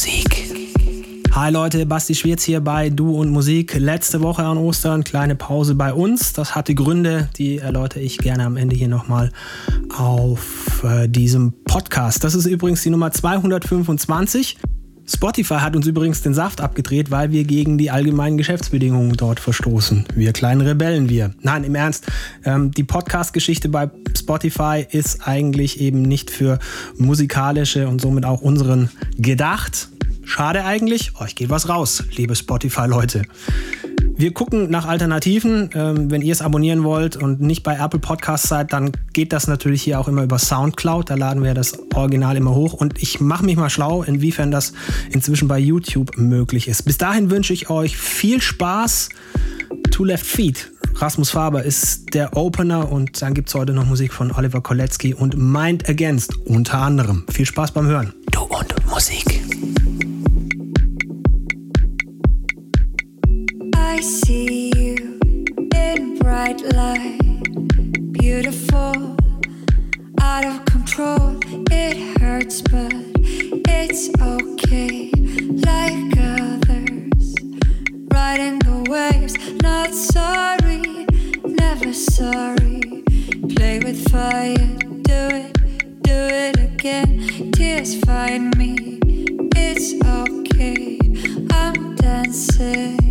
Musik. Hi Leute, Basti Schwierz hier bei Du und Musik. Letzte Woche an Ostern, kleine Pause bei uns. Das hatte Gründe, die erläutere ich gerne am Ende hier nochmal auf äh, diesem Podcast. Das ist übrigens die Nummer 225. Spotify hat uns übrigens den Saft abgedreht, weil wir gegen die allgemeinen Geschäftsbedingungen dort verstoßen. Wir kleinen Rebellen, wir. Nein, im Ernst. Ähm, die Podcast-Geschichte bei Spotify ist eigentlich eben nicht für musikalische und somit auch unseren gedacht. Schade eigentlich. Euch geht was raus, liebe Spotify-Leute. Wir gucken nach Alternativen. Ähm, wenn ihr es abonnieren wollt und nicht bei Apple Podcasts seid, dann geht das natürlich hier auch immer über Soundcloud. Da laden wir das Original immer hoch. Und ich mache mich mal schlau, inwiefern das inzwischen bei YouTube möglich ist. Bis dahin wünsche ich euch viel Spaß. Two Left Feet. Rasmus Faber ist der Opener und dann gibt es heute noch Musik von Oliver Kolecki und Mind Against unter anderem. Viel Spaß beim Hören. Du und Musik. Bright light, beautiful, out of control. It hurts, but it's okay, like others. Riding the waves, not sorry, never sorry. Play with fire, do it, do it again. Tears find me, it's okay. I'm dancing.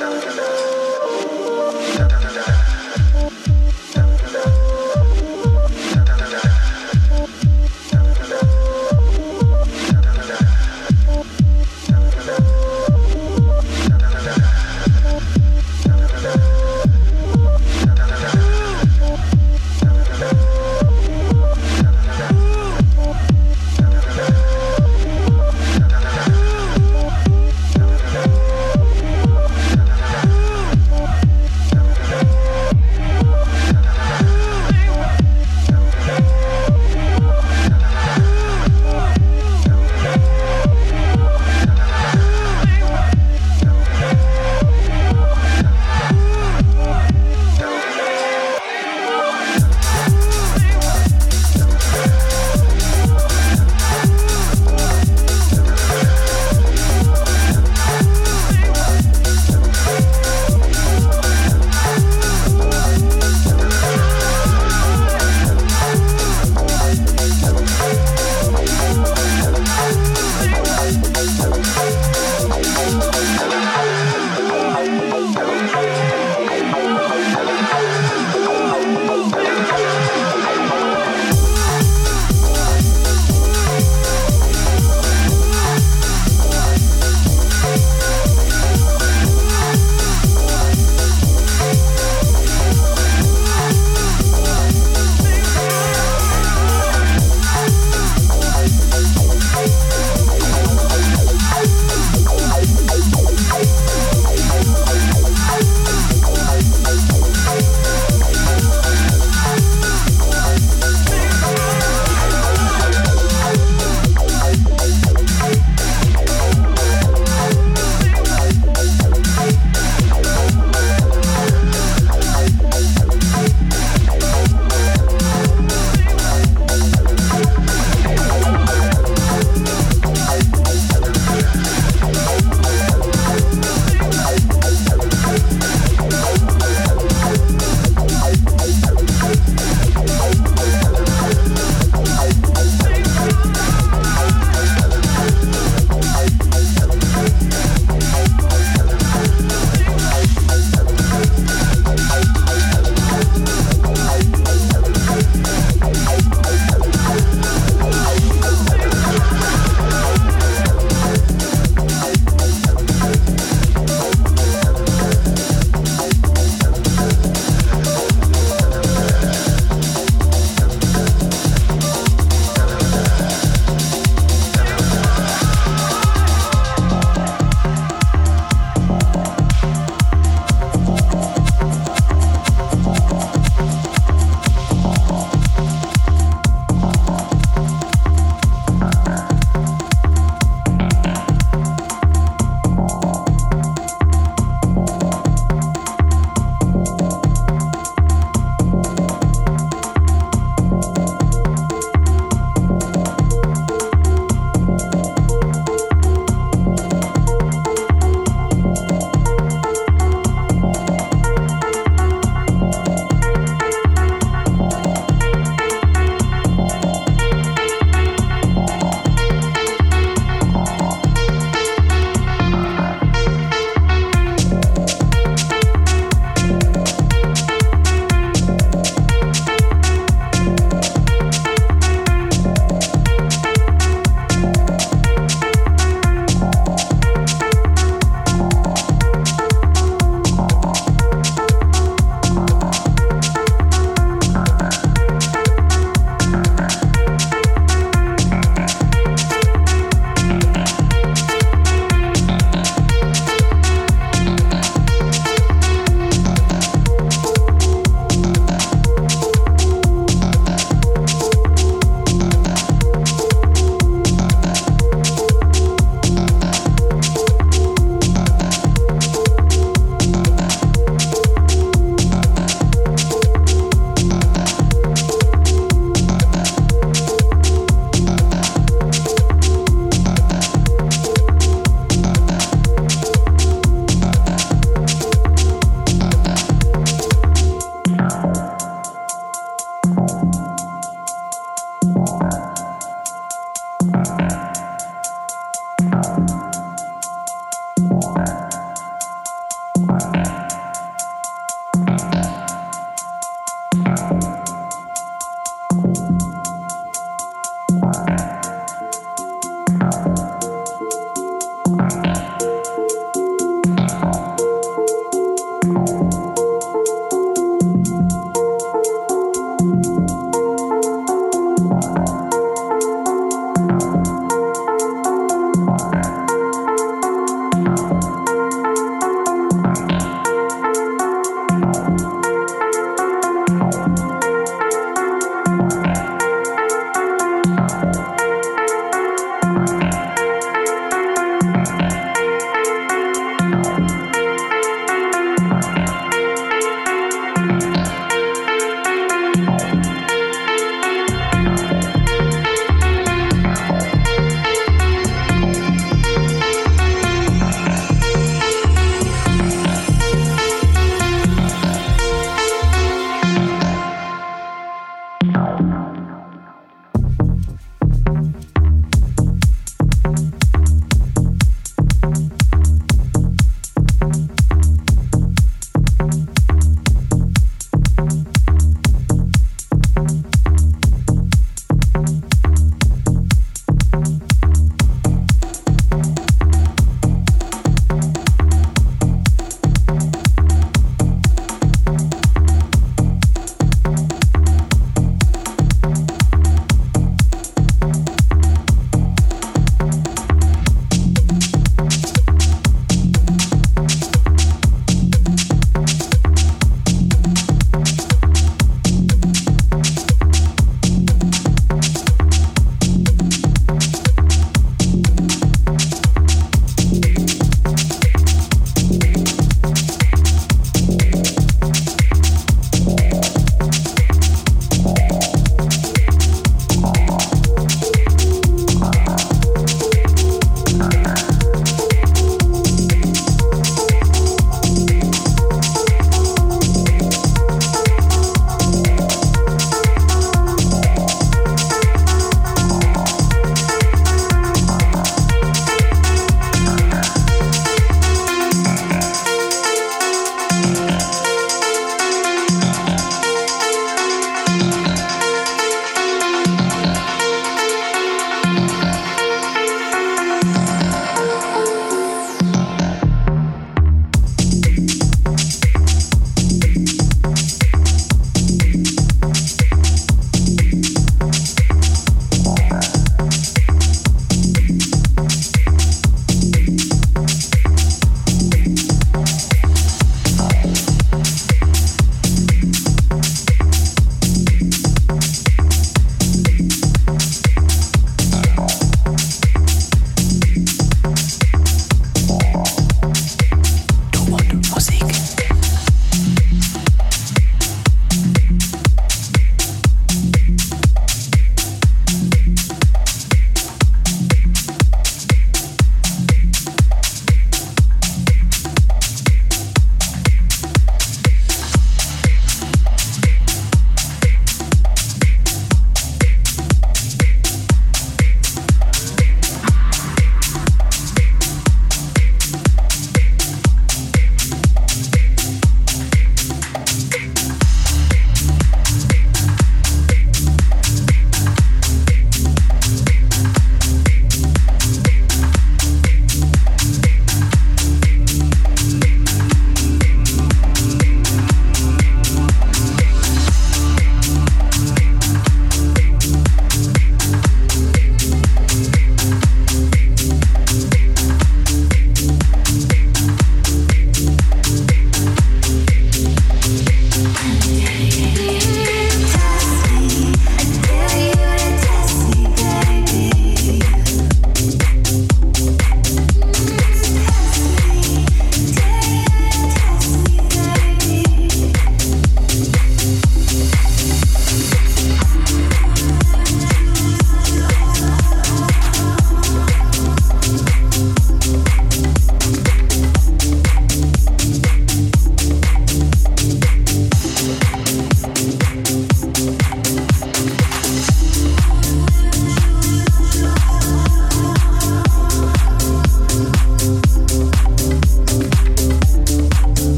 Jojo.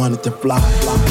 Wanted to fly, fly,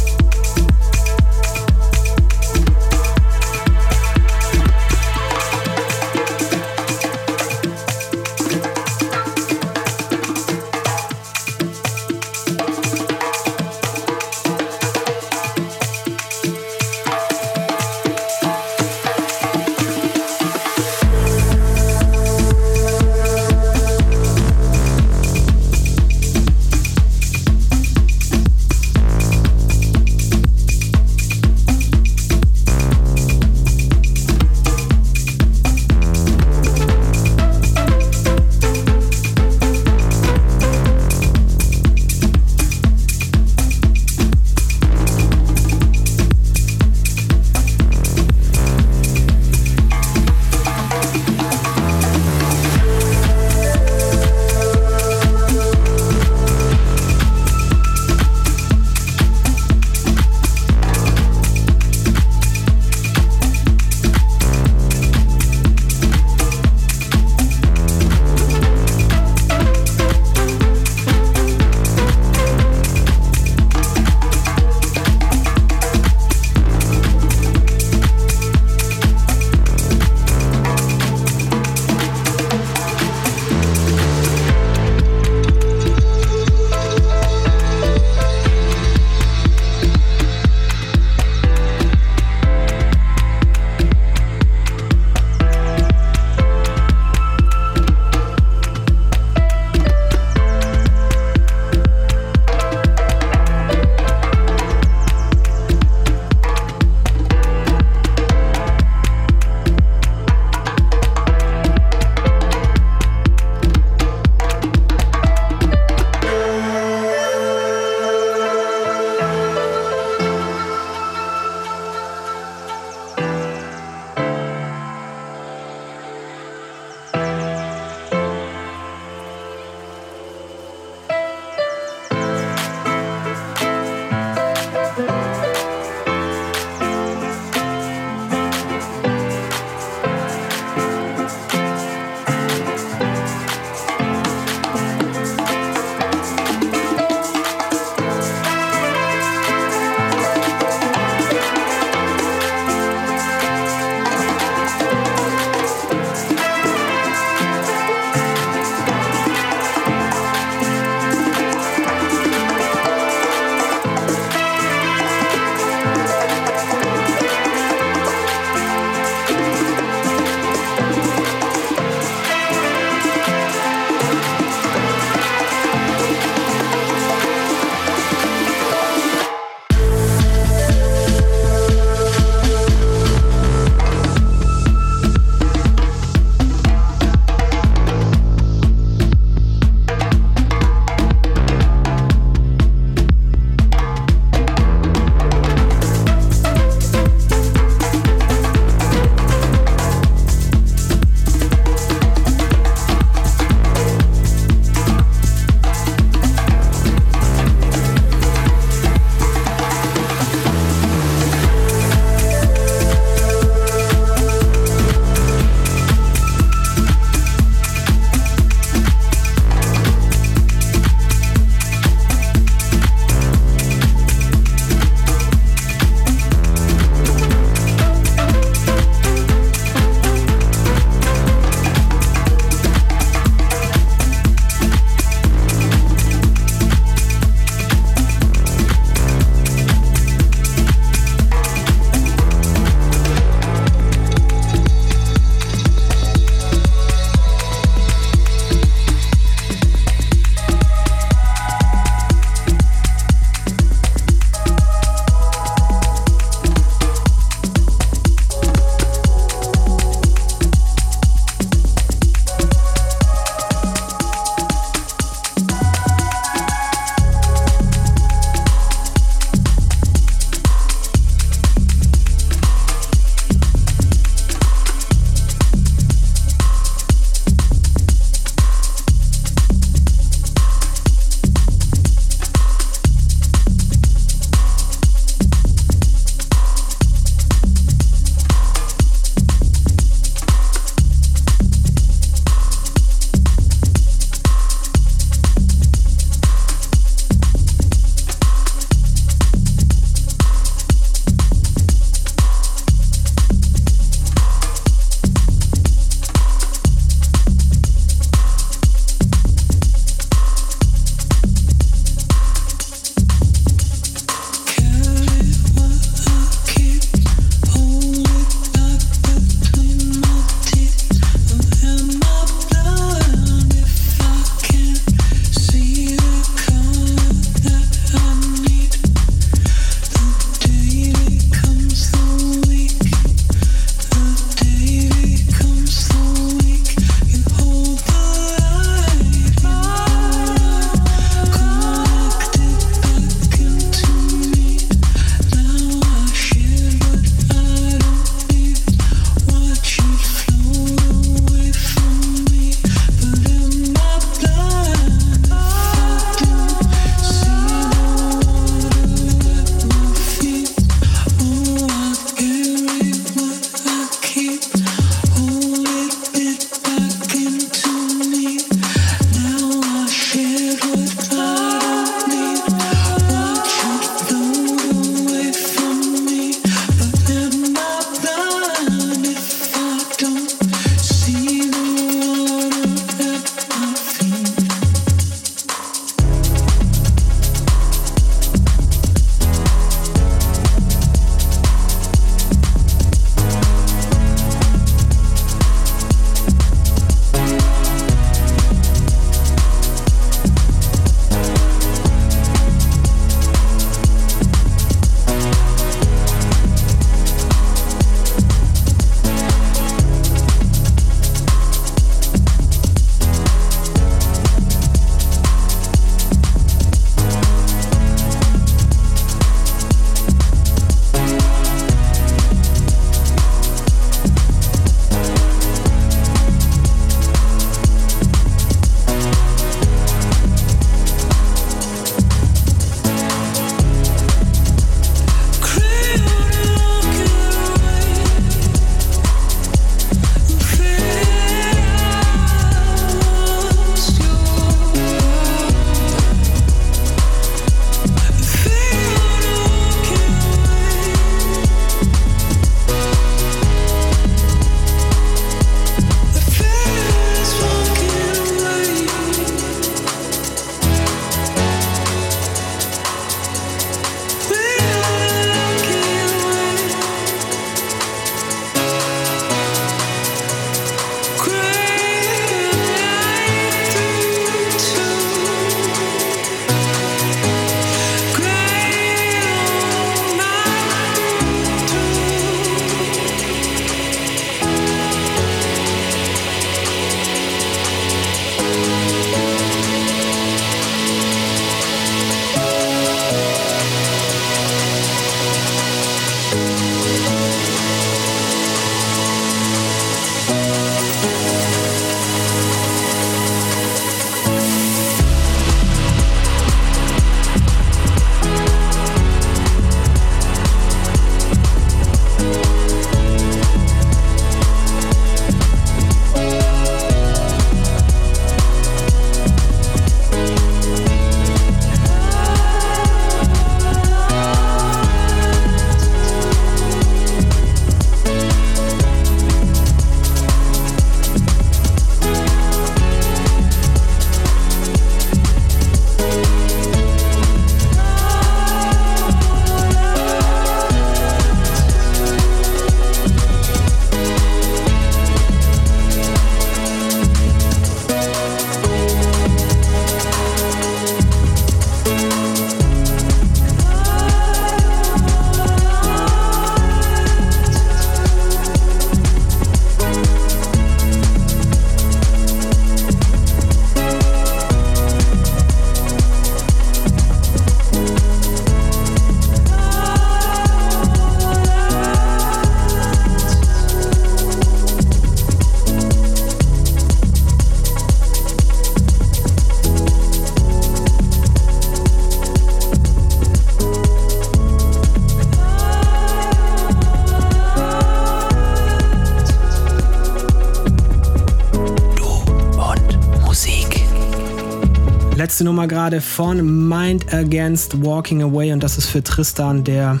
Nummer gerade von Mind Against Walking Away und das ist für Tristan, der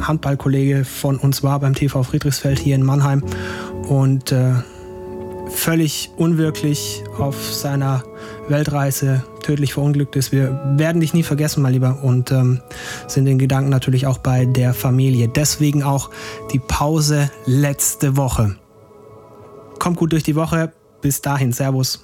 Handballkollege von uns war beim TV Friedrichsfeld hier in Mannheim und äh, völlig unwirklich auf seiner Weltreise tödlich verunglückt ist. Wir werden dich nie vergessen, mein Lieber, und ähm, sind in Gedanken natürlich auch bei der Familie. Deswegen auch die Pause letzte Woche. Kommt gut durch die Woche. Bis dahin, Servus.